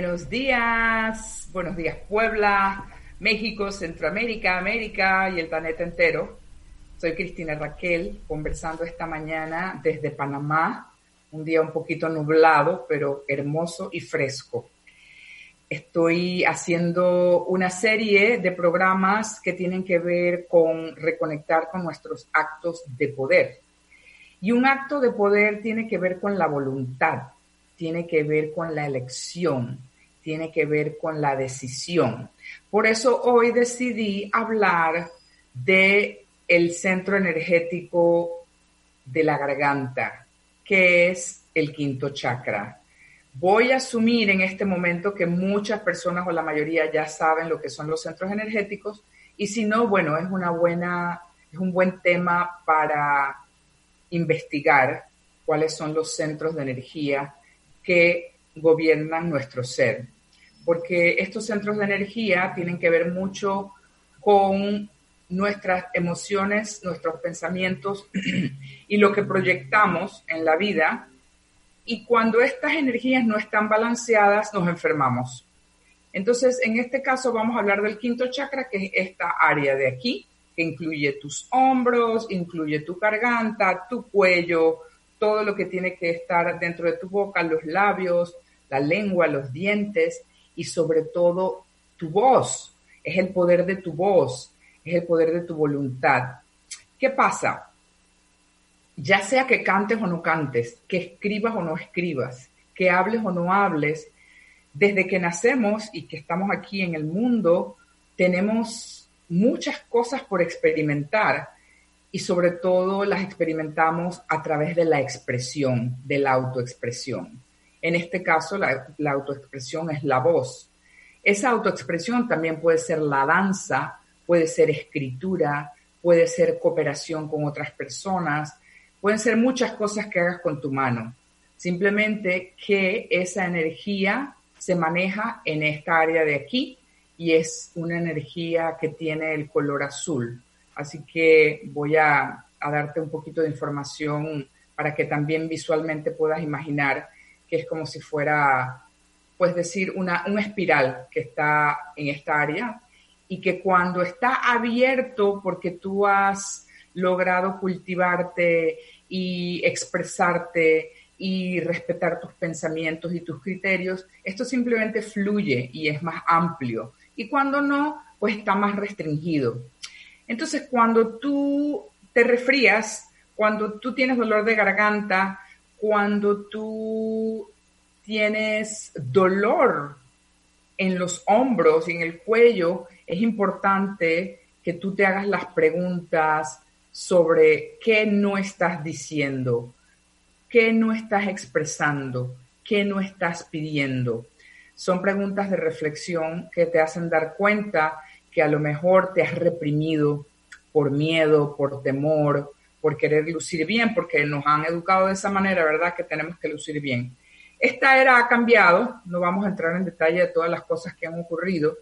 Buenos días, buenos días Puebla, México, Centroamérica, América y el planeta entero. Soy Cristina Raquel, conversando esta mañana desde Panamá, un día un poquito nublado, pero hermoso y fresco. Estoy haciendo una serie de programas que tienen que ver con reconectar con nuestros actos de poder. Y un acto de poder tiene que ver con la voluntad, tiene que ver con la elección, tiene que ver con la decisión. Por eso hoy decidí hablar de el centro energético de la garganta, que es el quinto chakra. Voy a asumir en este momento que muchas personas o la mayoría ya saben lo que son los centros energéticos y si no, bueno, es una buena es un buen tema para investigar cuáles son los centros de energía que gobiernan nuestro ser. Porque estos centros de energía tienen que ver mucho con nuestras emociones, nuestros pensamientos y lo que proyectamos en la vida. Y cuando estas energías no están balanceadas, nos enfermamos. Entonces, en este caso vamos a hablar del quinto chakra, que es esta área de aquí, que incluye tus hombros, incluye tu garganta, tu cuello, todo lo que tiene que estar dentro de tu boca, los labios, la lengua, los dientes y sobre todo tu voz. Es el poder de tu voz, es el poder de tu voluntad. ¿Qué pasa? Ya sea que cantes o no cantes, que escribas o no escribas, que hables o no hables, desde que nacemos y que estamos aquí en el mundo, tenemos muchas cosas por experimentar y sobre todo las experimentamos a través de la expresión, de la autoexpresión. En este caso, la, autoexpresión es la voz. Esa autoexpresión también puede ser la danza, puede ser escritura, puede ser cooperación con otras personas, pueden ser muchas cosas que hagas con tu mano. Simplemente que esa energía se maneja en esta área de aquí y es una energía que tiene el color azul. Así que voy a, darte un poquito de información para que también visualmente puedas imaginar que es como si fuera, pues decir, una, espiral que está en esta área y que cuando está abierto porque tú has logrado cultivarte y expresarte y respetar tus pensamientos y tus criterios, esto simplemente fluye y es más amplio. Y cuando no, pues está más restringido. Entonces, cuando tú te resfrías, cuando tú tienes dolor de garganta, cuando tú tienes dolor en los hombros y en el cuello, es importante que tú te hagas las preguntas sobre qué no estás diciendo, qué no estás expresando, qué no estás pidiendo. Son preguntas de reflexión que te hacen dar cuenta que a lo mejor te has reprimido por miedo, por temor, por querer lucir bien, porque nos han educado de esa manera, ¿verdad? Que tenemos que lucir bien. Esta era ha cambiado, no vamos a entrar en detalle de todas las cosas que han ocurrido,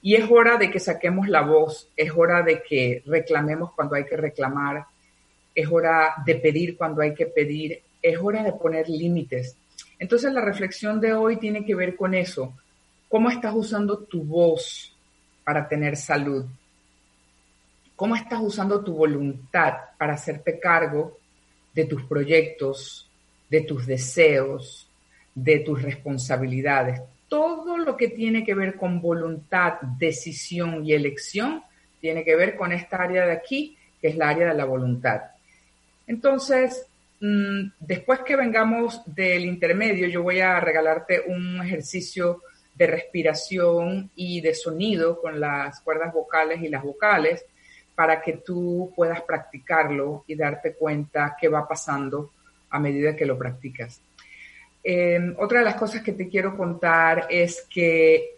y es hora de que saquemos la voz, es hora de que reclamemos cuando hay que reclamar, es hora de pedir cuando hay que pedir, es hora de poner límites. Entonces la reflexión de hoy tiene que ver con eso. ¿Cómo estás usando tu voz para tener salud? ¿Cómo estás usando tu voluntad para hacerte cargo de tus proyectos, de tus deseos, de tus responsabilidades? Todo lo que tiene que ver con voluntad, decisión y elección tiene que ver con esta área de aquí, que es la área de la voluntad. Entonces, Mm, después que vengamos del intermedio, yo voy a regalarte un ejercicio de respiración y de sonido con las cuerdas vocales y las vocales para que tú puedas practicarlo y darte cuenta qué va pasando a medida que lo practicas. Em, otra de las cosas que te quiero contar es que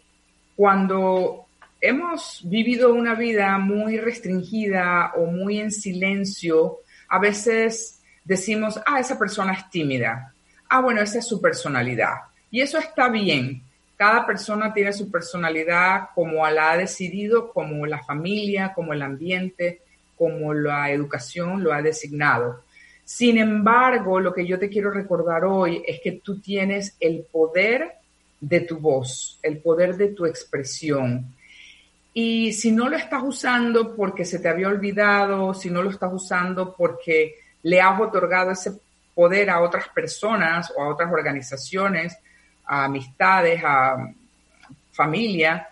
cuando hemos vivido una vida muy restringida o muy en silencio, a veces decimos, ah, esa persona es tímida. Ah, bueno, esa es su personalidad. Y eso está bien. Cada persona tiene su personalidad como la ha decidido, como la familia, como el ambiente, como la educación lo ha designado. Sin embargo, lo que yo te quiero recordar hoy es que tú tienes el poder de tu voz, el poder de tu expresión. Y si no lo estás usando porque se te había olvidado, si no lo estás usando porque le has otorgado ese poder a otras personas o a otras organizaciones, a amistades, a familia,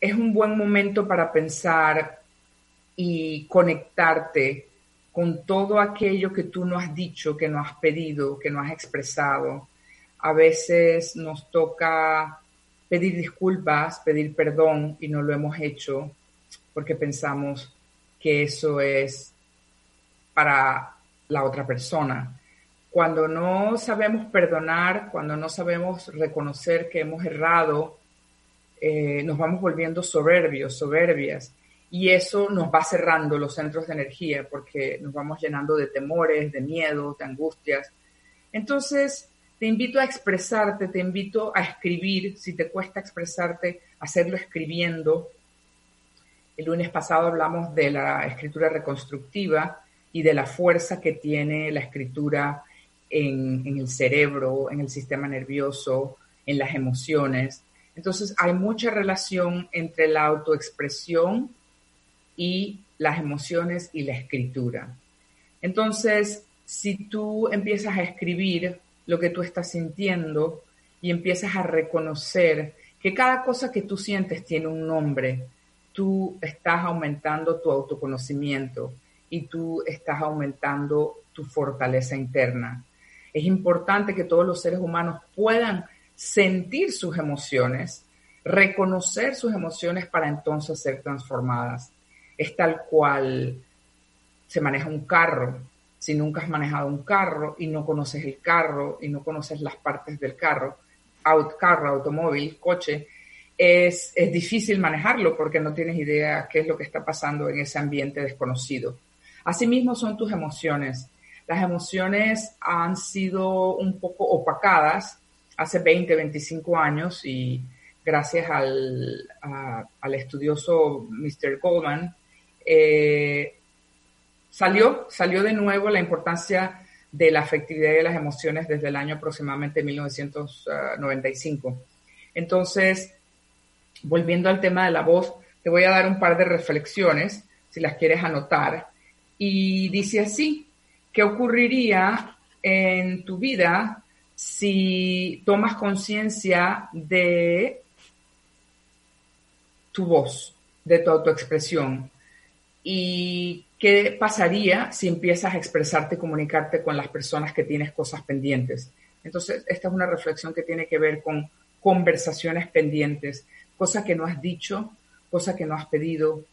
es un buen momento para pensar y conectarte con todo aquello que tú no has dicho, que no has pedido, que no has expresado. A veces nos toca pedir disculpas, pedir perdón y no lo hemos hecho porque pensamos que eso es para la otra persona. Cuando no sabemos perdonar, cuando no sabemos reconocer que hemos errado, eh, nos vamos volviendo soberbios, soberbias, y eso nos va cerrando los centros de energía porque nos vamos llenando de temores, de miedos, de angustias. Entonces, te invito a expresarte, te invito a escribir, si te cuesta expresarte, hacerlo escribiendo. El lunes pasado hablamos de la escritura reconstructiva y de la fuerza que tiene la escritura en, el cerebro, en el sistema nervioso, en las emociones. Entonces hay mucha relación entre la autoexpresión y las emociones y la escritura. Entonces, si tú empiezas a escribir lo que tú estás sintiendo y empiezas a reconocer que cada cosa que tú sientes tiene un nombre, tú estás aumentando tu autoconocimiento, y tú estás aumentando tu fortaleza interna. Es importante que todos los seres humanos puedan sentir sus emociones, reconocer sus emociones para entonces ser transformadas. Es tal cual se maneja un carro. Si nunca has manejado un carro y no conoces el carro y no conoces las partes del carro, out, carro, automóvil, coche, es, es difícil manejarlo porque no tienes idea qué es lo que está pasando en ese ambiente desconocido. Asimismo son tus emociones. Las emociones han sido un poco opacadas hace 20, 25 años y gracias al, estudioso Mr. Goldman, eh, salió, salió de nuevo la importancia de la afectividad y de las emociones desde el año aproximadamente 1995. Entonces, volviendo al tema de la voz, te voy a dar un par de reflexiones, si las quieres anotar, Y dice así, ¿qué ocurriría en tu vida si tomas conciencia de tu voz, de tu autoexpresión? ¿Y qué pasaría si empiezas a expresarte, comunicarte con las personas que tienes cosas pendientes? Entonces, esta es una reflexión que tiene que ver con conversaciones pendientes, cosas que no has dicho, cosas que no has pedido,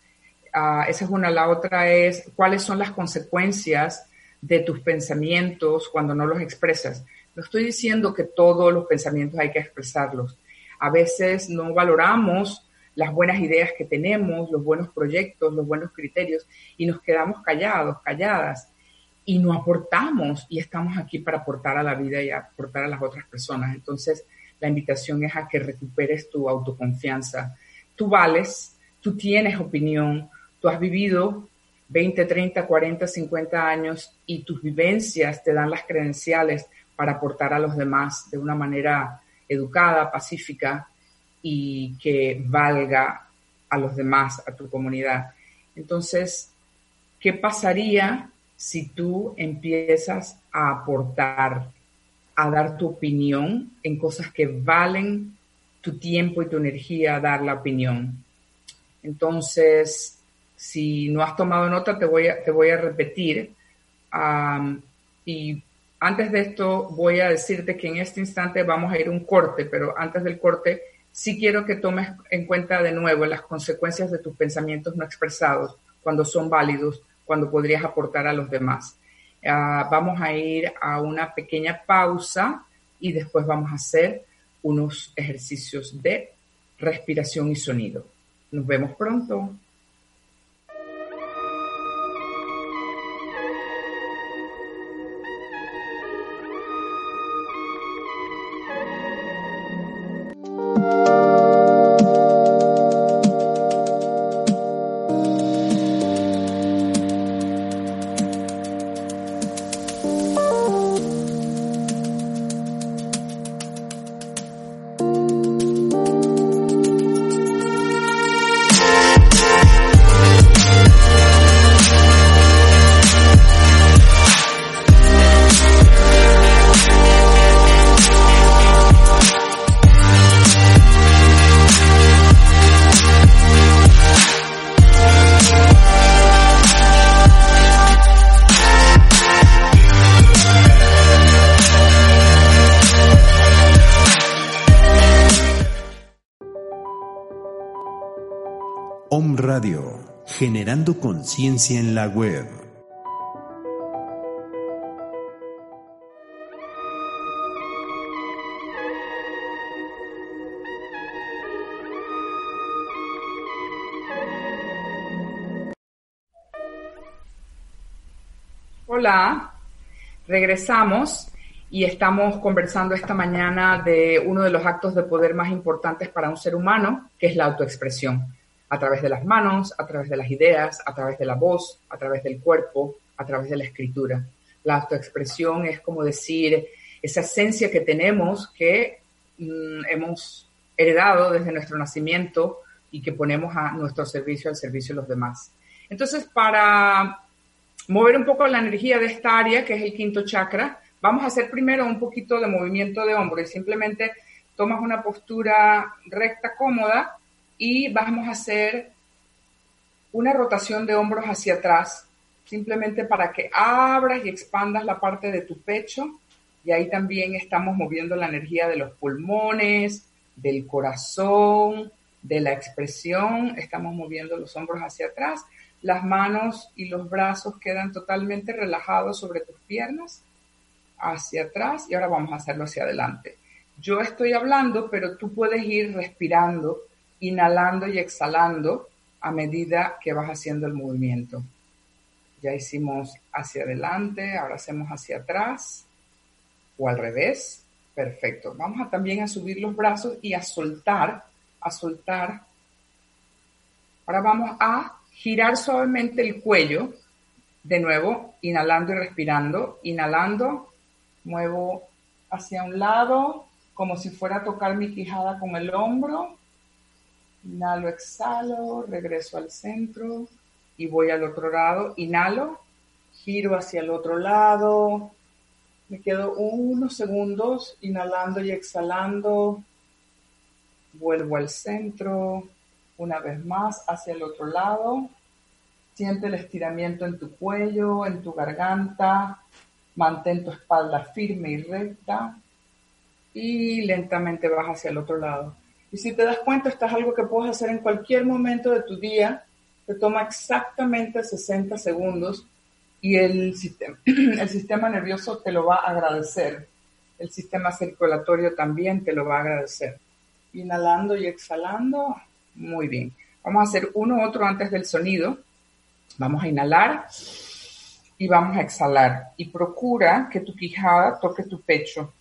Ah, esa es una. La otra es cuáles son las consecuencias de tus pensamientos cuando no los expresas. No estoy diciendo que todos los pensamientos hay que expresarlos. A veces no valoramos las buenas ideas que tenemos, los buenos proyectos, los buenos criterios y nos quedamos callados, calladas y no aportamos y estamos aquí para aportar a la vida y aportar a las otras personas. Entonces, la invitación es a que recuperes tu autoconfianza. Tú vales, tú tienes opinión, Tú has vivido 20, 30, 40, 50 años y tus vivencias te dan las credenciales para aportar a los demás de una manera educada, pacífica y que valga a los demás, a tu comunidad. Entonces, ¿qué pasaría si tú empiezas a aportar, a dar tu opinión en cosas que valen tu tiempo y tu energía a dar la opinión? Entonces, si no has tomado nota, te voy a, te voy a repetir. y antes de esto, voy a decirte que en este instante vamos a ir un corte, pero antes del corte, sí quiero que tomes en cuenta de nuevo las consecuencias de tus pensamientos no expresados, cuando son válidos, cuando podrías aportar a los demás. Ah, vamos a ir a una pequeña pausa y después vamos a hacer unos ejercicios de respiración y sonido. Nos vemos pronto. Generando conciencia en la web. Hola, regresamos y estamos conversando esta mañana de uno de los actos de poder más importantes para un ser humano, que es la autoexpresión a través de las manos, a través de las ideas, a través de la voz, a través del cuerpo, a través de la escritura. La autoexpresión es como decir esa esencia que tenemos que mm, hemos heredado desde nuestro nacimiento y que ponemos a nuestro servicio al servicio de los demás. Entonces, para mover un poco la energía de esta área, que es el quinto chakra, vamos a hacer primero un poquito de movimiento de hombro y simplemente tomas una postura recta, cómoda, y vamos a hacer una rotación de hombros hacia atrás, simplemente para que abras y expandas la parte de tu pecho. Y ahí también estamos moviendo la energía de los pulmones, del corazón, de la expresión. Estamos moviendo los hombros hacia atrás. Las manos y los brazos quedan totalmente relajados sobre tus piernas, hacia atrás. Y ahora vamos a hacerlo hacia adelante. Yo estoy hablando, pero tú puedes ir respirando inhalando y exhalando a medida que vas haciendo el movimiento. Ya hicimos hacia adelante, ahora hacemos hacia atrás o al revés. Perfecto. Vamos a también a subir los brazos y a soltar, a soltar. Ahora vamos a girar suavemente el cuello. De nuevo, inhalando y respirando. Inhalando, muevo hacia un lado, como si fuera a tocar mi quijada con el hombro. Inhalo, exhalo, regreso al centro y voy al otro lado. Inhalo, Giro hacia el otro lado. Me quedo unos segundos inhalando y exhalando. Vuelvo al centro. Una vez más hacia el otro lado. Siente el estiramiento en tu cuello, en tu garganta. Mantén tu espalda firme y recta. Y lentamente vas hacia el otro lado. Y si te das cuenta, esto es algo que puedes hacer en cualquier momento de tu día. Te toma exactamente 60 segundos y el sistema, nervioso te lo va a agradecer. El sistema circulatorio también te lo va a agradecer. Inhalando y exhalando. Muy bien. Vamos a hacer uno otro antes del sonido. Vamos a inhalar y vamos a exhalar. Y procura que tu quijada toque tu pecho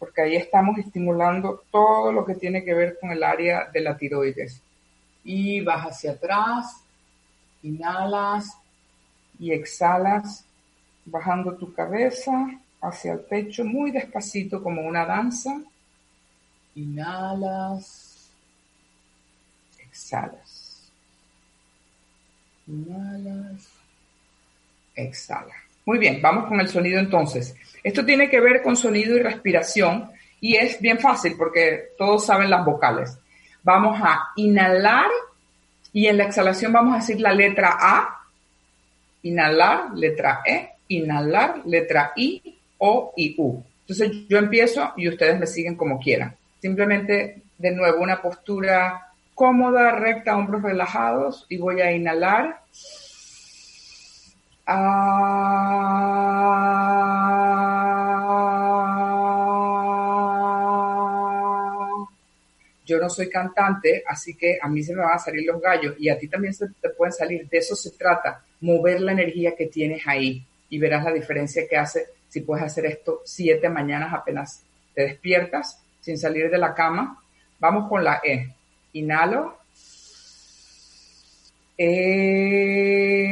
porque ahí estamos estimulando todo lo que tiene que ver con el área de la tiroides. Y vas hacia atrás, inhalas y exhalas, bajando tu cabeza hacia el pecho muy despacito como una danza. Inhalas, exhalas. Inhalas, exhalas. Muy bien, vamos con el sonido entonces. Esto tiene que ver con sonido y respiración y es bien fácil porque todos saben las vocales. Vamos a inhalar y en la exhalación vamos a decir la letra A, inhalar, letra E, inhalar, letra I, O y U. Entonces yo empiezo y ustedes me siguen como quieran. Simplemente, de nuevo, una postura cómoda, recta, hombros relajados y voy a inhalar. Yo no soy cantante, así que a mí se me van a salir los gallos y a ti también se te pueden salir. De eso se trata, mover la energía que tienes ahí y verás la diferencia que hace si puedes hacer esto siete mañanas apenas te despiertas sin salir de la cama. Vamos con la E. Inhalo. E.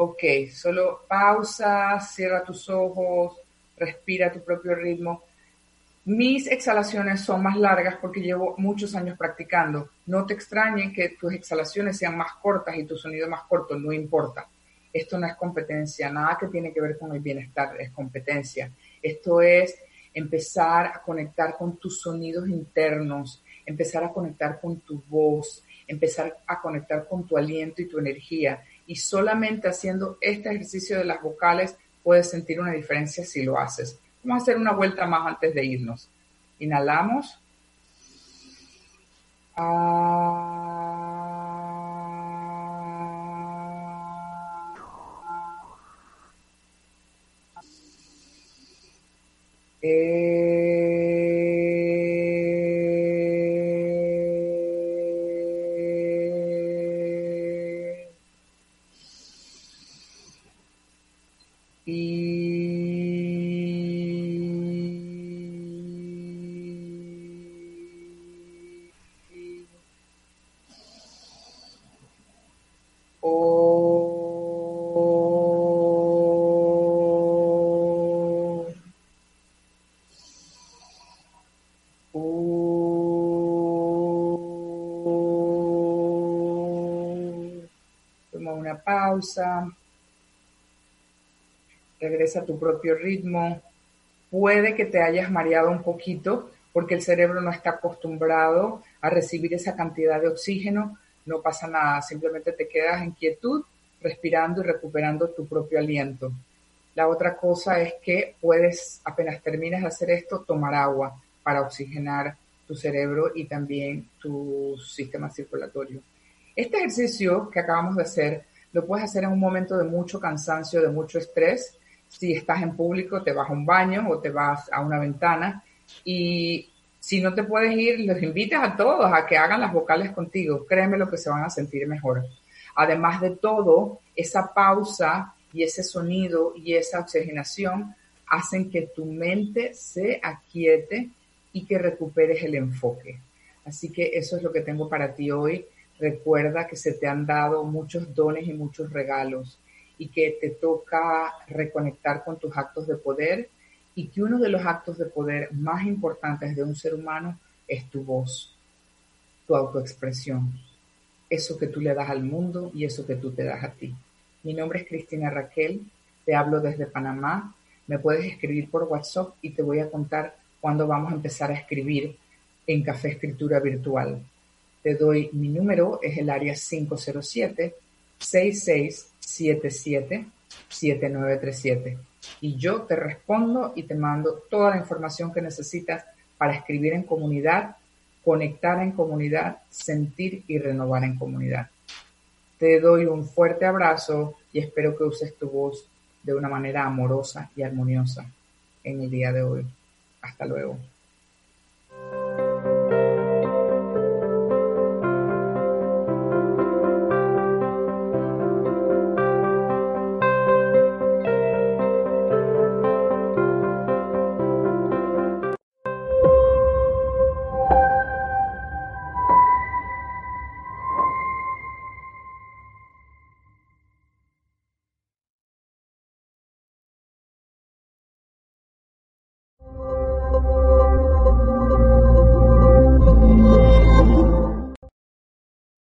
Ok, solo pausa, cierra tus ojos, respira tu propio ritmo. Mis exhalaciones son más largas porque llevo muchos años practicando. No te extrañen que tus exhalaciones sean más cortas y tu sonido más corto, no importa. Esto no es competencia, nada que tiene que ver con el bienestar es competencia. Esto es empezar a conectar con tus sonidos internos, empezar a conectar con tu voz, empezar a conectar con tu aliento y tu energía y solamente haciendo este ejercicio de las vocales puedes sentir una diferencia si lo haces. Vamos a hacer una vuelta más antes de irnos. Inhalamos. Eh... regresa a tu propio ritmo. Puede que te hayas mareado un poquito porque el cerebro no está acostumbrado a recibir esa cantidad de oxígeno. No pasa nada, simplemente te quedas en quietud, respirando y recuperando tu propio aliento. La otra cosa es que puedes, apenas termines de hacer esto, tomar agua para oxigenar tu cerebro y también tu sistema circulatorio. Este ejercicio que acabamos de hacer lo puedes hacer en un momento de mucho cansancio, de mucho estrés. Si estás en público, te vas a un baño o te vas a una ventana y si no te puedes ir, los invitas a todos a que hagan las vocales contigo. Créeme lo que se van a sentir mejor. Además de todo, esa pausa y ese sonido y esa oxigenación hacen que tu mente se aquiete y que recuperes el enfoque. Así que eso es lo que tengo para ti hoy. Recuerda que se te han dado muchos dones y muchos regalos y que te toca reconectar con tus actos de poder y que uno de los actos de poder más importantes de un ser humano es tu voz, tu autoexpresión, eso que tú le das al mundo y eso que tú te das a ti. Mi nombre es Cristina Raquel, te hablo desde Panamá, me puedes escribir por WhatsApp y te voy a contar cuándo vamos a empezar a escribir en Café Escritura Virtual. Te doy mi número, es el área 507 6677 7937 y yo te respondo y te mando toda la información que necesitas para escribir en comunidad, conectar en comunidad, sentir y renovar en comunidad. Te doy un fuerte abrazo y espero que uses tu voz de una manera amorosa y armoniosa en el día de hoy. Hasta luego.